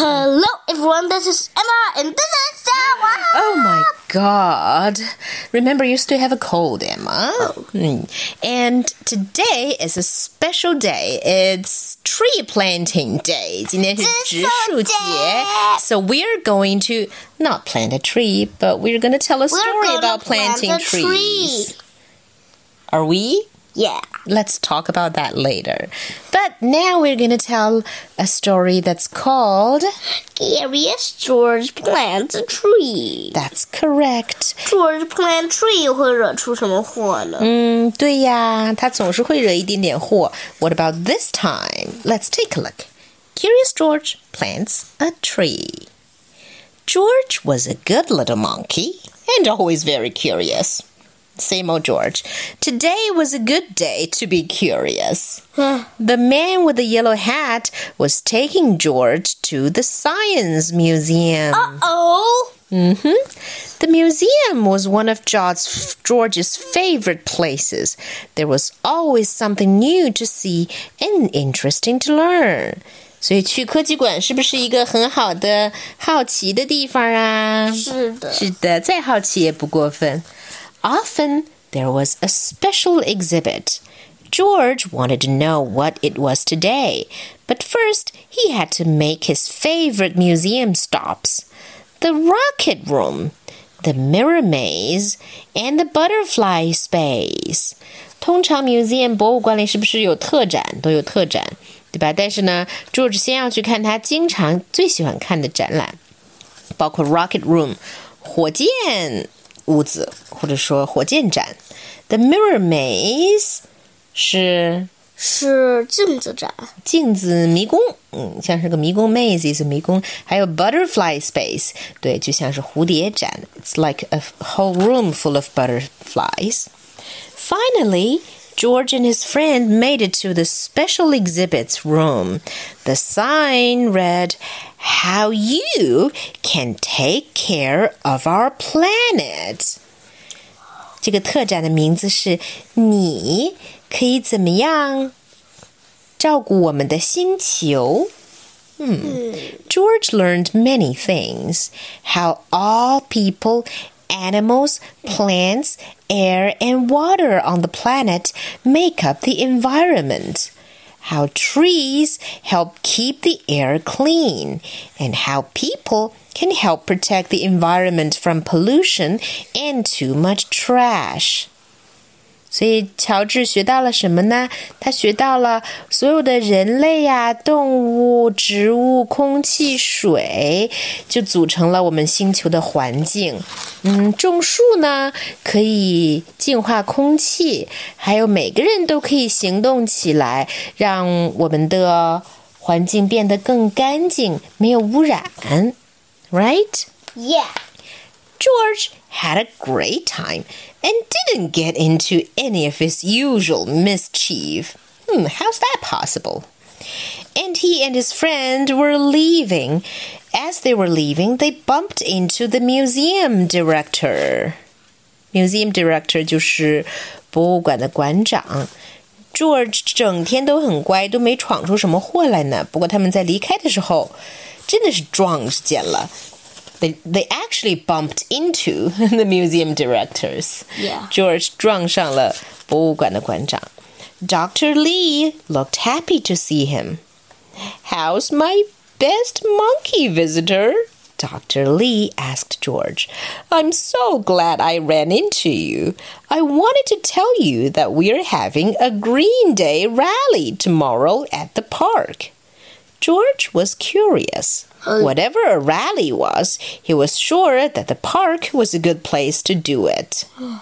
Hello, everyone. This is Emma, and this is Sarah. Oh my god. Remember, you still have a cold, Emma. Hmm. And today is a special day. It's tree planting day. 今天是植树节. So we're going to not plant a tree, but we're going to tell a story gonna about plant planting a trees. tree. Are we? Yeah. Let's talk about that later. But now we're going to tell a story that's called. Curious George plants a tree. That's correct. George plant tree 会惹出什么祸呢？嗯，对呀，他总是会惹一点点祸。What about this time? Let's take a look. Curious George plants a tree. George was a good little monkey and always very curious. Same old George. Today was a good day to be curious. the man with the yellow hat was taking George to the science museum. oh. Mm-hmm. The museum was one of George's, George's favorite places. There was always something new to see and interesting to learn. 所以去科技馆是不是一个很好的好奇的地方啊？是的。是的，再好奇也不过分。 Often there was a special exhibit. George wanted to know what it was today, but first he had to make his favorite museum stops the rocket room, the mirror maze, and the butterfly space. 通常 museum 博物馆里是不是有特展？都有特展，对吧？但是呢，George 先要去看他经常最喜欢看的展览，包括 rocket room 火箭屋子， 或者说火箭展。The mirror maze 是是镜子展。镜子迷宫，嗯，像是个迷宫 maze 是迷宫，还有 butterfly space，对，就像是蝴蝶展。It's like a whole room full of butterflies. Finally. George and his friend made it to the special exhibits room. The sign read, How you can take care of our planet. 这个特展的名字是“你可以怎么样照顾我们的星球”。嗯，George learned many things. How all people animals, plants, air, and water on the planet make up the environment. How trees help keep the air clean, and how people can help protect the environment from pollution and too much trash. 所以，乔治学到了什么呢？他学到了所有的人类呀、动物、植物、空气、水，就组成了我们星球的环境。嗯，种树呢可以净化空气，还有每个人都可以行动起来，让我们的环境变得更干净，没有污染。Right? Yeah. George had a great time and didn't get into any of his usual mischief. Hmm, how's that possible? And he and his friend were leaving. As they were leaving, they bumped into the museum director. Museum director 就是博物馆的馆长。George 整天都很乖，都没闯出什么祸来呢。不过他们在离开的时候，真的是撞见了。 they they actually bumped into the museum directors. Yeah. George 撞上了博物馆的馆长。Dr. Lee looked happy to see him. How's my best monkey visitor? Dr. Lee asked George. I'm so glad I ran into you. I wanted to tell you that we're having a Green Day rally tomorrow at the park. George was curious. Whatever a rally was, he was sure that the park was a good place to do it.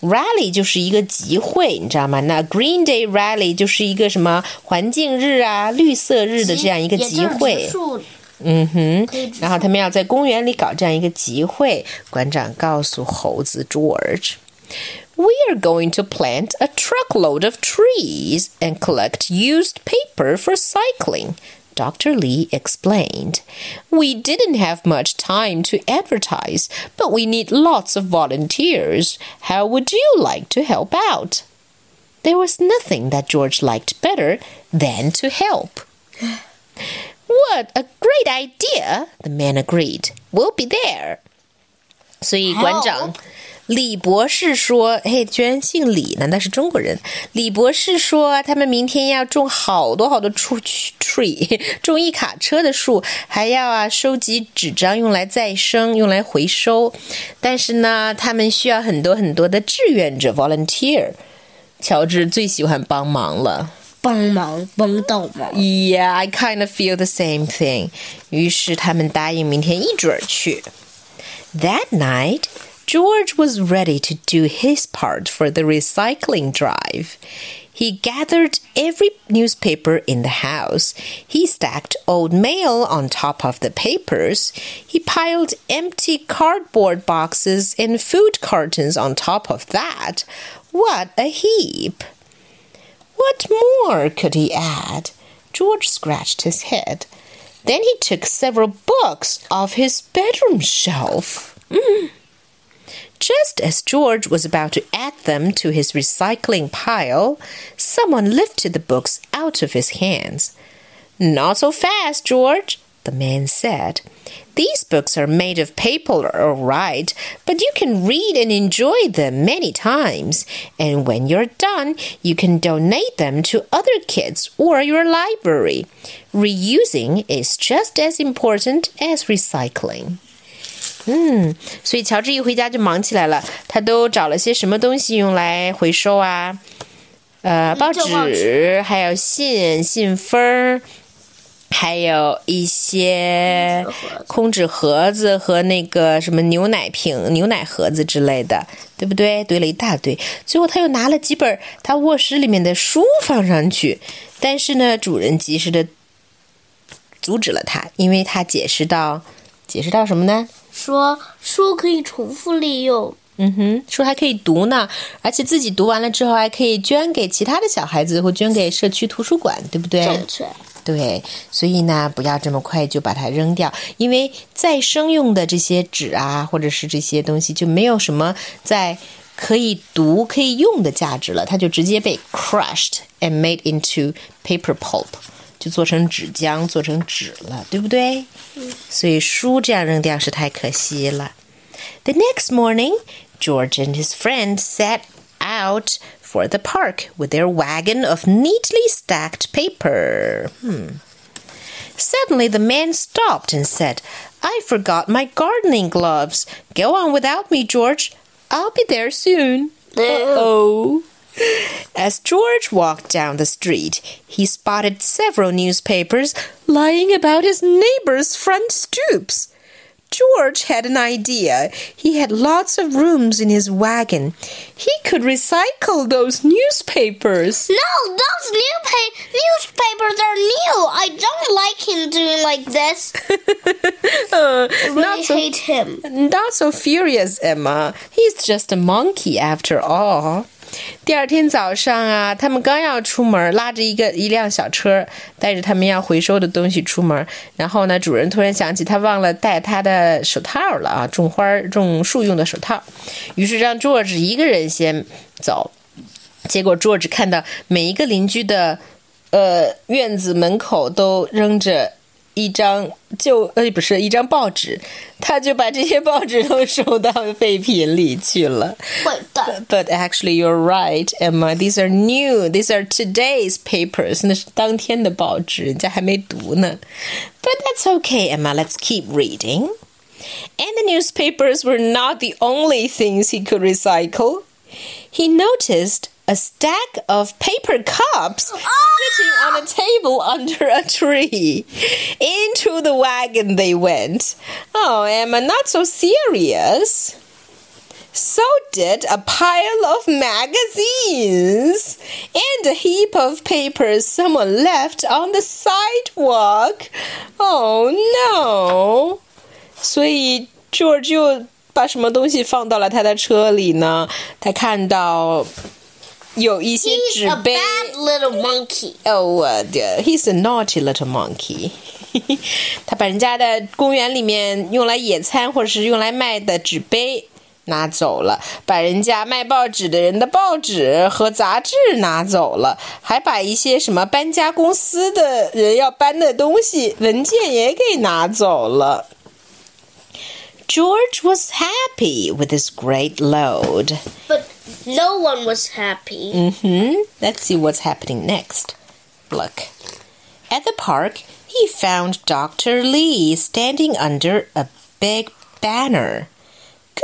Rally 就是一个集会，你知道吗？那 Green Day Rally 就是一个什么环境日啊、绿色日的这样一个集会。嗯哼，然后他们要在公园里搞这样一个集会。馆长告诉猴子 George。We are going to plant a truckload of trees and collect used paper for cycling. Dr. Lee explained. We didn't have much time to advertise, but we need lots of volunteers. How would you like to help out? There was nothing that George liked better than to help. What a great idea! The man agreed. We'll be there. 所以馆长 李博士说：“嘿，居然姓李，难道是中国人？”李博士说：“他们明天要种好多好多树 tree，种一卡车的树，还要啊收集纸张用来再生，用来回收。但是呢，他们需要很多很多的志愿者 volunteer。乔治最喜欢帮忙了。”帮忙帮到忙。Yeah, I kind of feel the same thing. 于是他们答应明天一准儿去。That night, George was ready to do his part for the recycling drive. He gathered every newspaper in the house. He stacked old mail on top of the papers. He piled empty cardboard boxes and food cartons on top of that. What a heap! What more could he add? George scratched his head. Then he took several books off his bedroom shelf. Just as George was about to add them to his recycling pile, someone lifted the books out of his hands. Not so fast, George, the man said. These books are made of paper, all right, but you can read and enjoy them many times. And when you're done, you can donate them to other kids or your library. Reusing is just as important as recycling. 嗯，所以乔治一回家就忙起来了。他都找了些什么东西用来回收啊？呃，报纸，还有信、信封儿，还有一些空纸盒子和那个什么牛奶瓶、牛奶盒子之类的，对不对？堆了一大堆。最后他又拿了几本他卧室里面的书放上去，但是呢，主人及时的阻止了他，因为他解释到，解释到什么呢？说书可以重复利用，嗯哼，书还可以读呢，而且自己读完了之后还可以捐给其他的小孩子，或捐给社区图书馆，对不对？正确。对，所以呢，不要这么快就把它扔掉，因为再生用的这些纸啊，或者是这些东西就没有什么在可以读、可以用的价值了，它就直接被 crushed and made into paper pulp，就做成纸浆、做成纸了，对不对？所以书这样扔掉是太可惜了。The next morning, George and his friend set out for the park with their wagon of neatly stacked paper. Hmm. Suddenly, the man stopped and said, I forgot my gardening gloves. Go on without me, George. I'll be there soon. Oh. As George walked down the street, he spotted several newspapers lying about his neighbor's front stoops. George had an idea. He had lots of rooms in his wagon. He could recycle those newspapers. No, those new pa- newspapers are new. I don't like him doing like this. Uh, I really not so hate him. Not so furious, Emma. He's just a monkey after all. 第二天早上啊，他们刚要出门，拉着一个一辆小车，带着他们要回收的东西出门。然后呢，主人突然想起他忘了带他的手套了啊，种花、种树用的手套。于是让桌子一个人先走。结果桌子看到每一个邻居的呃院子门口都扔着一张就呃不是一张报纸，他就把这些报纸都收到废品里去了。坏蛋。 But actually, you're right, Emma. These are new. These are today's papers. 那是当天的报纸，人家还没读呢。But that's okay, Emma. Let's keep reading. And the newspapers were not the only things he could recycle. He noticed a stack of paper cups sitting on a table under a tree. Into the wagon they went. Oh, Emma, not so serious. So did a pile of magazines and a heap of papers someone left on the sidewalk. Oh no! 所以 George 又把什么东西放到了他的车里呢？他看到 有一些 He's 纸 a 杯。 bad little monkey. Oh, uh, dear. he's a naughty little monkey. 他把人家的公园里面用来野餐或者是用来卖的纸杯 拿走了，把人家卖报纸的人的报纸和杂志拿走了，还把一些什么搬家公司的人要搬的东西文件也给拿走了。George was happy with his great load. But no one was happy. Mm-hmm. Let's see what's happening next. Look. At the park, he found Dr. Lee standing under a big banner.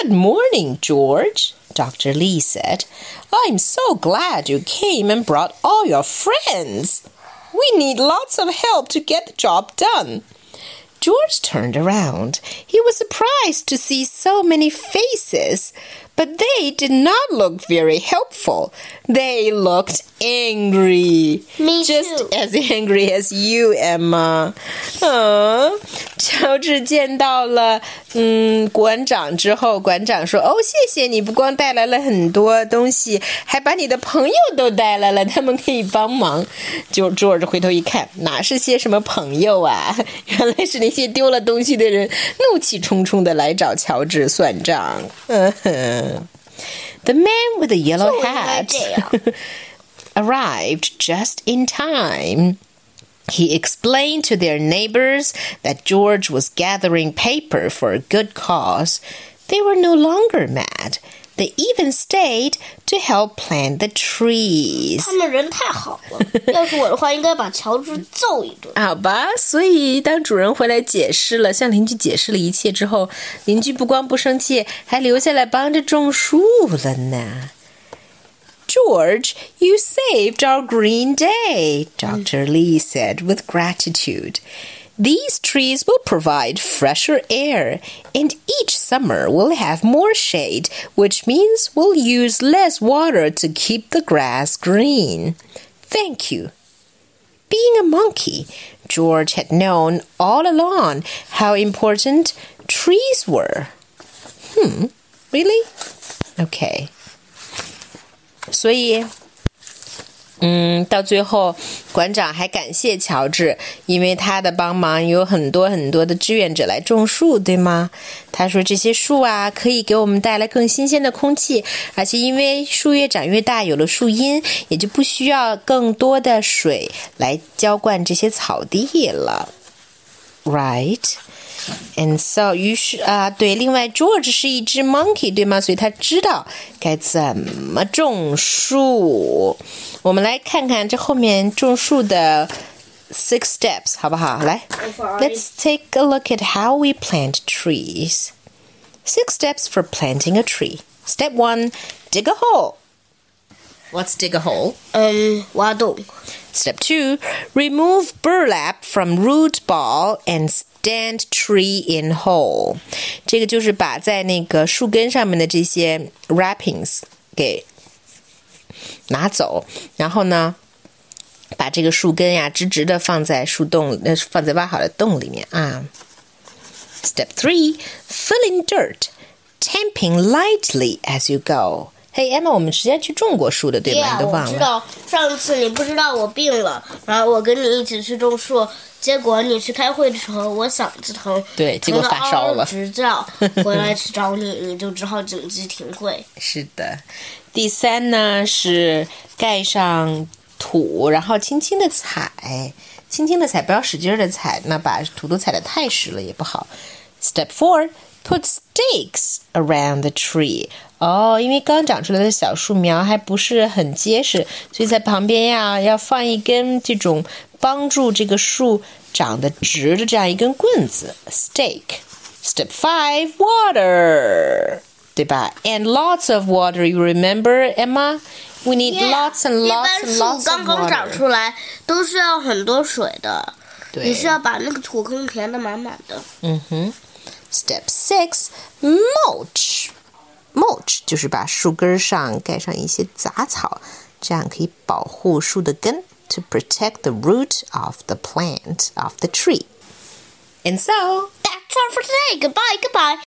Good morning, George, Dr. Lee said. I'm so glad you came and brought all your friends. We need lots of help to get the job done. George turned around. He was surprised to see so many faces, but they did not look very helpful. They looked angry. Me Just too. as angry as you, Emma. 嗯，乔治见到了嗯馆长之后，馆长说：“哦，谢谢你，不光带来了很多东西，还把你的朋友都带来了，他们可以帮忙。”就 George 回头一看，哪是些什么朋友啊？原来是那些丢了东西的人，怒气冲冲的来找乔治算账。嗯哼。 the man with the yellow hat arrived just in time. He explained to their neighbors that George was gathering paper for a good cause. They were no longer mad. They even stayed to help plant the trees. 他们人太好了，要是我的话，应该把乔治揍一顿。好吧，所以当主人回来解释了，向邻居解释了一切之后，邻居不光不生气，还留下来帮着种树了呢。George, you saved our green day, Dr. Lee said with gratitude. These trees will provide fresher air, and each summer we'll have more shade, which means we'll use less water to keep the grass green. Thank you. Being a monkey, George had known all along how important trees were. Hmm, really? Okay. 所以，嗯，到最后，馆长还感谢乔治，因为他的帮忙，有很多很多的志愿者来种树，对吗？他说这些树啊，可以给我们带来更新鲜的空气，而且因为树越长越大，有了树荫，也就不需要更多的水来浇灌这些草地了。Right. And so 于是啊，对，另外 George 是一只 monkey，对吗？所以他知道该怎么种树。我们来看看这后面种树的 six steps，好不好？来 Let's take a look at how we plant trees. Six steps for planting a tree. Step one, dig a hole. What's dig a hole? 嗯，挖洞。 Step two, remove burlap from root ball and stand tree in hole。这个就是把在那个树根上面的这些 wrappings 给拿走，然后呢，把这个树根呀直直的放在树洞，那放在挖好的洞里面啊。Step three, fill in dirt, tamping lightly as you go. 嘿、hey,，Emma，我们之前去种过树的，对吧 Yeah，你都忘了。我知道上次你不知道我病了，然后我跟你一起去种树，结果你去开会的时候我嗓子疼，对结果发烧了直叫，回来去找你，你就只好紧急停会。是的，第三呢是盖上土，然后轻轻的踩，轻轻的踩，不要使劲的踩，那把土都踩得太实了也不好。Step four, put stakes around the tree. 哦，因为刚长出来的小树苗还不是很结实，所以在旁边呀要放一根这种帮助这个树长得直的这样一根棍子，stake。Step five, water. 对吧？And lots of water. You remember, Emma? We need lots and 一 lots 般 and 树 lots 刚 of 刚长 water. 出来都需要很多水的，对你需要把那个土坑填得满满的。嗯哼。 Step six, mulch. Mulch 就是把树根上盖上一些杂草，这样可以保护树的根，to protect the root of the plant of the tree. And so That's all for today. Goodbye, goodbye.